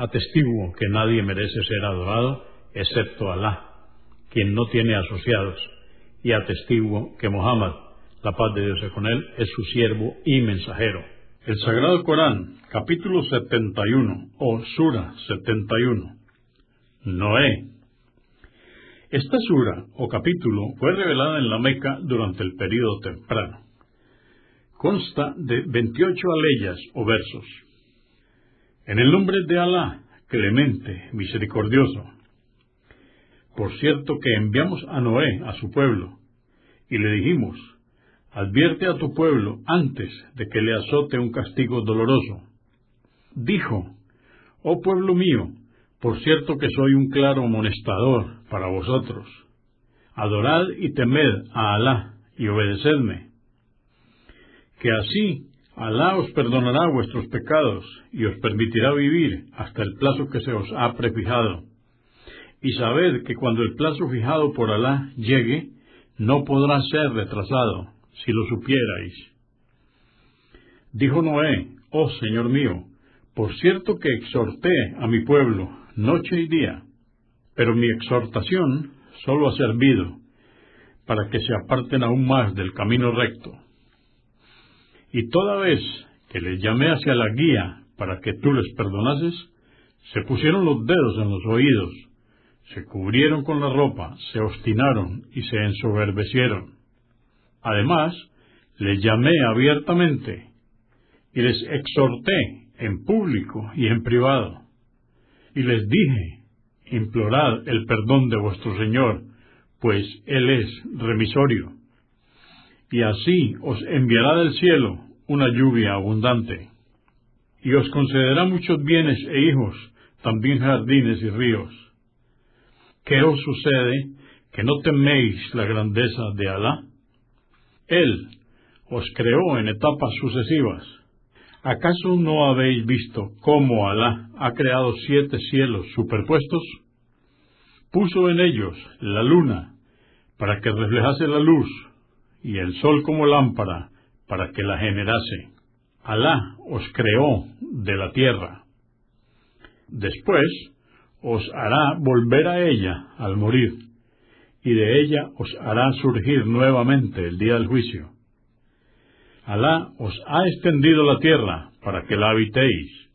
Atestiguo que nadie merece ser adorado excepto Alá, quien no tiene asociados, y atestiguo que Muhammad, la paz de Dios es con él, es su siervo y mensajero. El Sagrado Corán, capítulo 71 o Sura 71. Noé. Esta sura o capítulo fue revelada en la Meca durante el período temprano. Consta de 28 aleyas o versos. En el nombre de Alá, clemente, misericordioso. Por cierto que enviamos a Noé a su pueblo, y le dijimos, advierte a tu pueblo antes de que le azote un castigo doloroso. Dijo, oh pueblo mío, por cierto que soy un claro amonestador para vosotros. Adorad y temed a Alá y obedecedme. Que así Alá os perdonará vuestros pecados y os permitirá vivir hasta el plazo que se os ha prefijado. Y sabed que cuando el plazo fijado por Alá llegue, no podrá ser retrasado, si lo supierais. Dijo Noé, oh Señor mío, por cierto que exhorté a mi pueblo noche y día, pero mi exhortación solo ha servido para que se aparten aún más del camino recto. Y toda vez que les llamé hacia la guía para que tú les perdonases, se pusieron los dedos en los oídos, se cubrieron con la ropa, se obstinaron y se ensoberbecieron. Además, les llamé abiertamente y les exhorté en público y en privado, y les dije, implorad el perdón de vuestro Señor, pues Él es remisorio y así os enviará del cielo una lluvia abundante, y os concederá muchos bienes e hijos, también jardines y ríos. ¿Qué os sucede que no teméis la grandeza de Alá? Él os creó en etapas sucesivas. ¿Acaso no habéis visto cómo Alá ha creado siete cielos superpuestos? Puso en ellos la luna para que reflejase la luz y el sol como lámpara para que la generase. Alá os creó de la tierra. Después os hará volver a ella al morir, y de ella os hará surgir nuevamente el día del juicio. Alá os ha extendido la tierra para que la habitéis,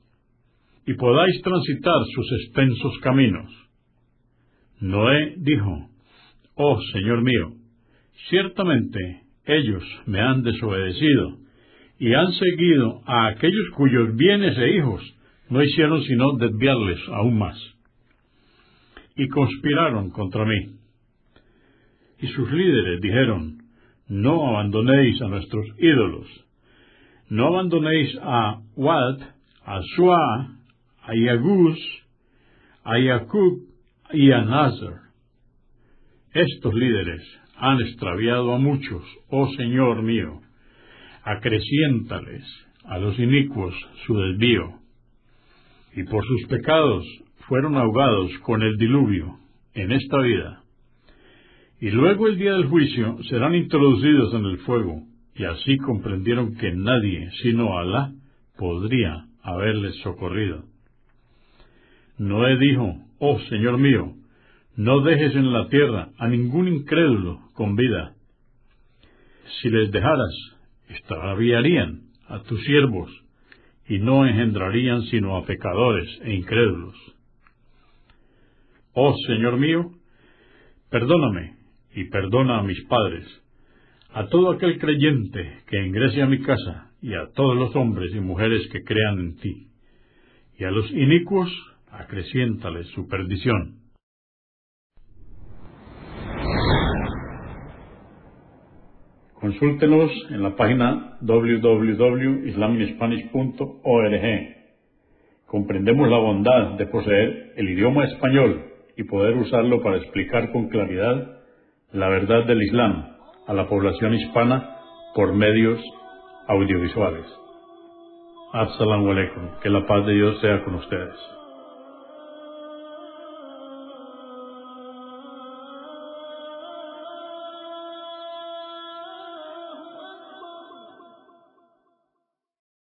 y podáis transitar sus extensos caminos. Noé dijo, Oh Señor mío, Ciertamente ellos me han desobedecido y han seguido a aquellos cuyos bienes e hijos no hicieron sino desviarles aún más. Y conspiraron contra mí. Y sus líderes dijeron, no abandonéis a nuestros ídolos, no abandonéis a Wad, a Suá, a Yaguz, a Yacub y a Nazar. Estos líderes han extraviado a muchos, oh Señor mío, acreciéntales a los inicuos su desvío, y por sus pecados fueron ahogados con el diluvio en esta vida, y luego el día del juicio serán introducidos en el fuego, y así comprendieron que nadie sino Alá podría haberles socorrido. Noé dijo, oh Señor mío, no dejes en la tierra a ningún incrédulo con vida. Si les dejaras, extraviarían a tus siervos y no engendrarían sino a pecadores e incrédulos. Oh Señor mío, perdóname y perdona a mis padres, a todo aquel creyente que ingrese a mi casa y a todos los hombres y mujeres que crean en ti, y a los inicuos acreciéntales su perdición. Consúltenos en la página www.islaminspanish.org. Comprendemos la bondad de poseer el idioma español y poder usarlo para explicar con claridad la verdad del Islam a la población hispana por medios audiovisuales. Assalamu alaikum. Que la paz de Dios sea con ustedes.